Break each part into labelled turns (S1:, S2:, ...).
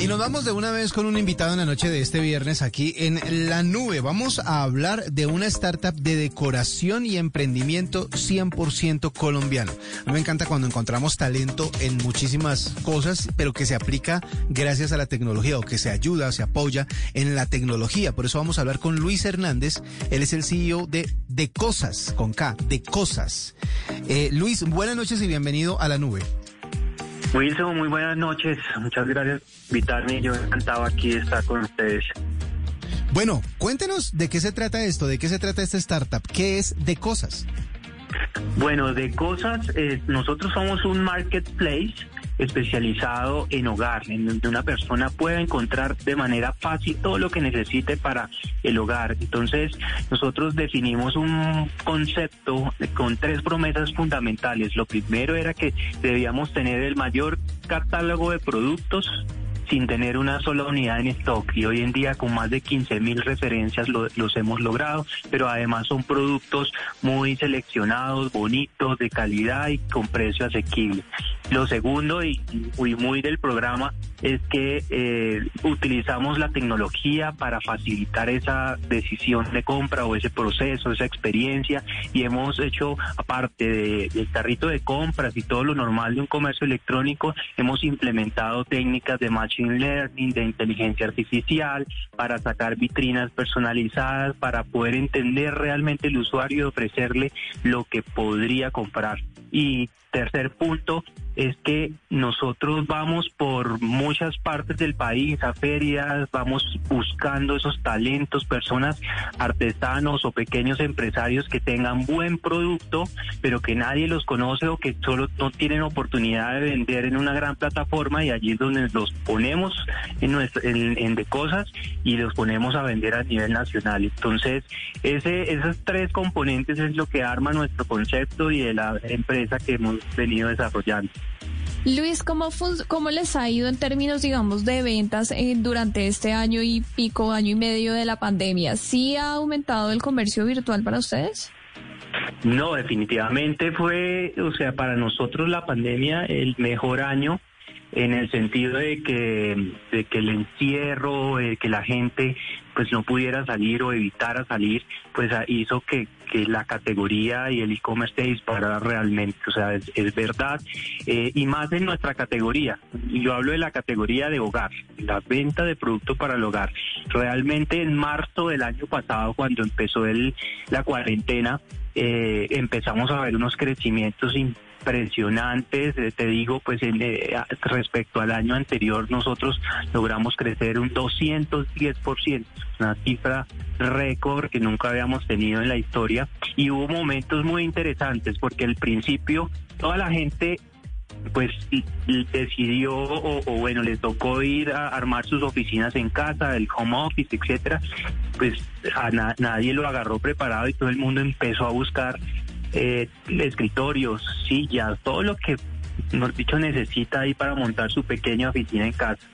S1: Y nos vamos de una vez con un invitado en la noche de este viernes aquí en La Nube. Vamos a hablar de una startup de decoración y emprendimiento 100% colombiano. A mí me encanta cuando encontramos talento en muchísimas cosas, pero que se aplica gracias a la tecnología o que se ayuda, se apoya en la tecnología. Por eso vamos a hablar con Luis Hernández. Él es el CEO de De Cosas, con K, De Cosas. Eh, Luis, buenas noches y bienvenido a La Nube.
S2: Wilson, muy buenas noches. Muchas gracias por invitarme. Yo encantado aquí de estar con ustedes.
S1: Bueno, cuéntenos de qué se trata esto, de qué se trata esta startup, qué es de cosas.
S2: Bueno, de cosas, eh, nosotros somos un marketplace especializado en hogar, en donde una persona pueda encontrar de manera fácil todo lo que necesite para el hogar. Entonces, nosotros definimos un concepto con tres promesas fundamentales. Lo primero era que debíamos tener el mayor catálogo de productos sin tener una sola unidad en stock y hoy en día con más de 15 mil referencias lo, los hemos logrado, pero además son productos muy seleccionados, bonitos, de calidad y con precio asequible. Lo segundo y, y muy del programa es que eh, utilizamos la tecnología para facilitar esa decisión de compra o ese proceso, esa experiencia y hemos hecho, aparte de, del carrito de compras y todo lo normal de un comercio electrónico, hemos implementado técnicas de machine learning, de inteligencia artificial, para sacar vitrinas personalizadas, para poder entender realmente el usuario y ofrecerle lo que podría comprar. Y tercer punto es que nosotros vamos por muchas partes del país a ferias, vamos buscando esos talentos, personas artesanos o pequeños empresarios que tengan buen producto, pero que nadie los conoce o que solo no tienen oportunidad de vender en una gran plataforma y allí es donde los ponemos en, nuestra, en, en de cosas y los ponemos a vender a nivel nacional. Entonces, ese, esos tres componentes es lo que arma nuestro concepto y de la empresa que hemos venido desarrollando.
S3: Luis, ¿cómo, ¿cómo les ha ido en términos, digamos, de ventas eh, durante este año y pico, año y medio de la pandemia? ¿Sí ha aumentado el comercio virtual para ustedes?
S2: No, definitivamente fue, o sea, para nosotros la pandemia el mejor año en el sentido de que, de que el encierro, de que la gente pues no pudiera salir o evitara salir, pues hizo que, que la categoría y el e-commerce se disparara realmente, o sea, es, es verdad, eh, y más en nuestra categoría, yo hablo de la categoría de hogar, la venta de productos para el hogar. Realmente en marzo del año pasado, cuando empezó el, la cuarentena, eh, empezamos a ver unos crecimientos impresionantes, eh, te digo, pues eh, respecto al año anterior nosotros logramos crecer un 210%, una cifra récord que nunca habíamos tenido en la historia. Y hubo momentos muy interesantes porque al principio toda la gente pues decidió o, bueno les tocó ir a armar sus oficinas en casa el home office etcétera pues a na nadie lo agarró preparado y todo el mundo empezó a buscar eh, escritorios sillas todo lo que mejor dicho necesita ahí para montar su pequeña oficina en casa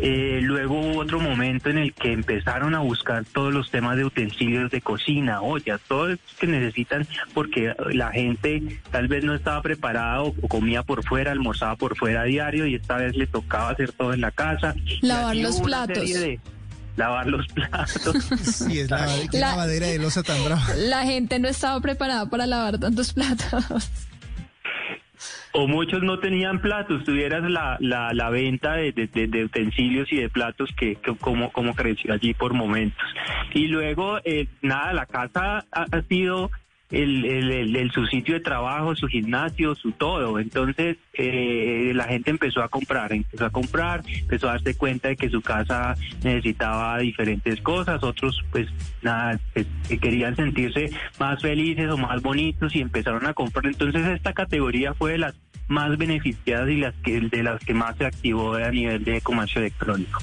S2: eh, luego hubo otro momento en el que empezaron a buscar todos los temas de utensilios de cocina, ollas, todo lo que necesitan, porque la gente tal vez no estaba preparada o, comía por fuera, almorzaba por fuera a diario y esta vez le tocaba hacer todo en la casa.
S3: Lavar los platos.
S2: Lavar los platos.
S1: Sí, es la, la lavadera de losa tan brava.
S3: La gente no estaba preparada para lavar tantos platos
S2: o muchos no tenían platos, tuvieras la, la, la venta de, de, utensilios y de platos que, como, como creció allí por momentos. Y luego, eh, nada, la casa ha, sido el, el, el, el, su sitio de trabajo, su gimnasio, su todo. Entonces eh, la gente empezó a comprar, empezó a comprar, empezó a darse cuenta de que su casa necesitaba diferentes cosas, otros pues nada, que querían sentirse más felices o más bonitos y empezaron a comprar. Entonces esta categoría fue de las más beneficiadas y las que de las que más se activó a nivel de comercio electrónico.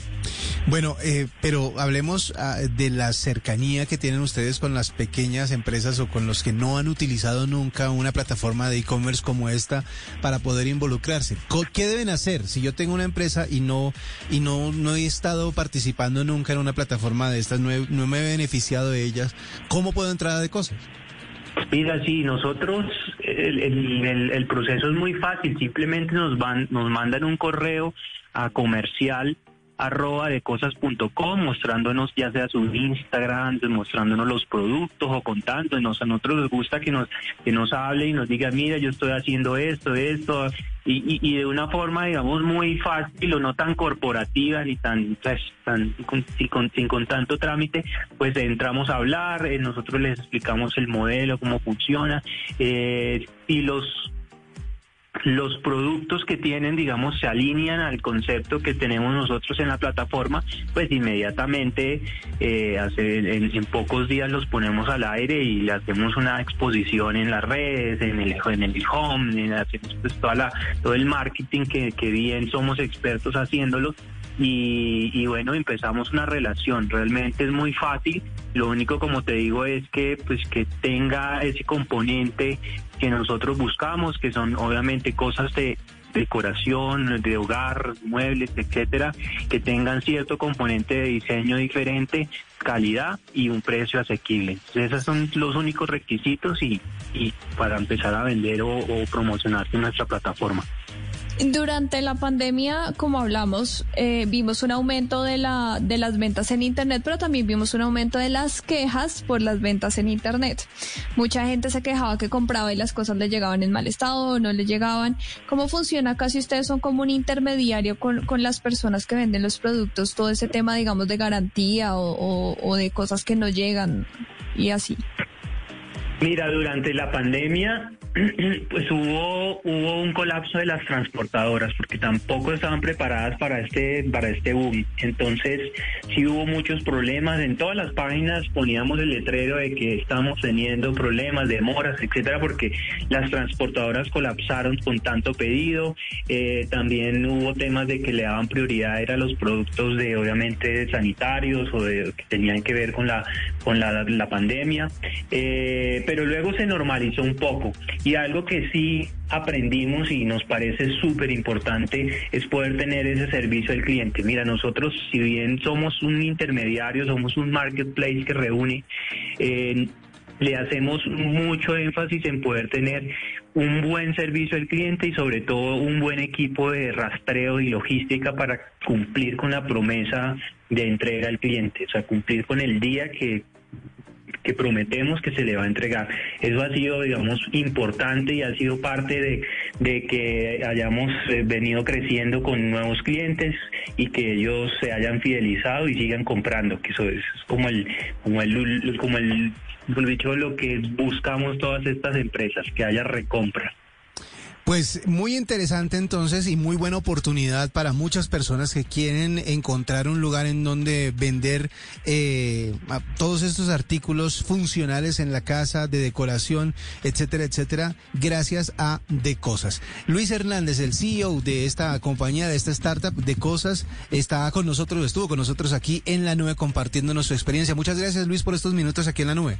S1: Bueno, eh, pero hablemos ah, de la cercanía que tienen ustedes con las pequeñas empresas o con los que no han utilizado nunca una plataforma de e-commerce como esta para poder involucrarse. ¿Qué deben hacer si yo tengo una empresa y no y no no he estado participando nunca en una plataforma de estas, no, he- no me he beneficiado de ellas? ¿Cómo puedo entrar a de cosas?
S2: Mira, sí, nosotros el- el proceso es muy fácil, simplemente nos van, nos mandan un correo a comercial arroba de cosas.com mostrándonos ya sea su Instagram, mostrándonos los productos o contándonos. A nosotros nos gusta que nos, que nos hable y nos diga, mira, yo estoy haciendo esto, esto, y, y, de una forma, digamos, muy fácil o no tan corporativa ni tan, pues, tan con, sin, con, sin con tanto trámite, pues entramos a hablar, eh, nosotros les explicamos el modelo, cómo funciona, eh, y los los productos que tienen, digamos, se alinean al concepto que tenemos nosotros en la plataforma, pues inmediatamente eh, hace, en, pocos días los ponemos al aire y le hacemos una exposición en las redes, en el, en el home, en, pues toda la, todo el marketing que, que bien somos expertos haciéndolo. Y, y bueno, empezamos una relación. Realmente es muy fácil. Lo único, como te digo, es que pues que tenga ese componente que nosotros buscamos, que son obviamente cosas de decoración, de hogar, muebles, etcétera, que tengan cierto componente de diseño diferente, calidad y un precio asequible. Entonces, esos son los únicos requisitos y, y para empezar a vender o, o promocionarse en nuestra plataforma.
S3: Durante la pandemia, como hablamos, eh, vimos un aumento de, la, de las ventas en Internet, pero también vimos un aumento de las quejas por las ventas en Internet. Mucha gente se quejaba que compraba y las cosas le llegaban en mal estado o no le llegaban. ¿Cómo funciona acá si ustedes son como un intermediario con, con las personas que venden los productos? Todo ese tema, digamos, de garantía o, de cosas que no llegan y así.
S2: Mira, durante la pandemia pues hubo hubo un colapso de las transportadoras porque tampoco estaban preparadas para este para este boom. Entonces, sí hubo muchos problemas en todas las páginas poníamos el letrero de que estamos teniendo problemas, demoras, etcétera, porque las transportadoras colapsaron con tanto pedido. Eh, también hubo temas de que le daban prioridad era los productos de obviamente sanitarios o de que tenían que ver con la con la, pandemia. Eh, pero luego se normalizó un poco. Y algo que sí aprendimos y nos parece súper importante es poder tener ese servicio al cliente. Mira, nosotros si bien somos un intermediario, somos un marketplace que reúne, eh, le hacemos mucho énfasis en poder tener un buen servicio al cliente y sobre todo un buen equipo de rastreo y logística para cumplir con la promesa de entrega al cliente, o sea, cumplir con el día que que prometemos que se le va a entregar. Eso ha sido, digamos, importante y ha sido parte de, de que hayamos eh, venido creciendo con nuevos clientes y que ellos se hayan fidelizado y sigan comprando, que eso es como el, como el, como el, como dicho, lo que buscamos todas estas empresas, que haya recompra.
S1: Pues muy interesante entonces y muy buena oportunidad para muchas personas que quieren encontrar un lugar en donde vender eh, todos estos artículos funcionales en la casa, de decoración, etcétera, etcétera, gracias a De Cosas. Luis Hernández, el CEO de esta compañía, de esta startup De Cosas, está con nosotros, estuvo con nosotros aquí en la nube compartiéndonos su experiencia. Muchas gracias Luis por estos minutos aquí en la nube.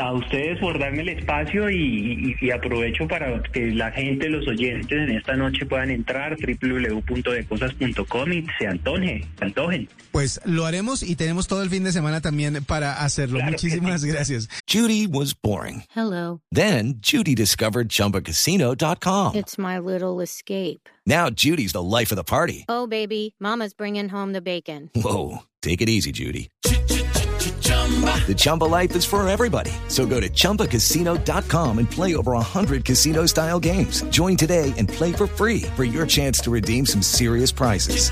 S2: A ustedes por darme el espacio y, y- y aprovecho para que la gente, los oyentes en esta noche puedan entrar www.decosas.com y se antoje, se antojen.
S1: Pues lo haremos y tenemos todo el fin de semana también para hacerlo.
S2: Claro que sí.
S1: Muchísimas gracias.
S4: Judy was boring.
S5: Hello.
S4: Then Judy discovered ChumbaCasino.com.
S5: It's my little escape.
S4: Now Judy's the life of the party.
S5: Oh, baby, Mama's bringing home the bacon.
S4: Whoa, take it easy, Judy. The Chumba life is for everybody. So go to ChumbaCasino.com and play over 100 casino style games. Join today and play for free for your chance to redeem some serious prizes.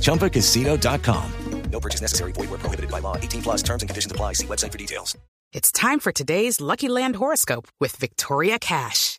S4: ChumbaCasino.com.
S6: No purchase necessary. Void where prohibited by law. 18 plus terms and conditions apply. See website for details.
S7: It's time for today's Lucky Land horoscope with Victoria Cash.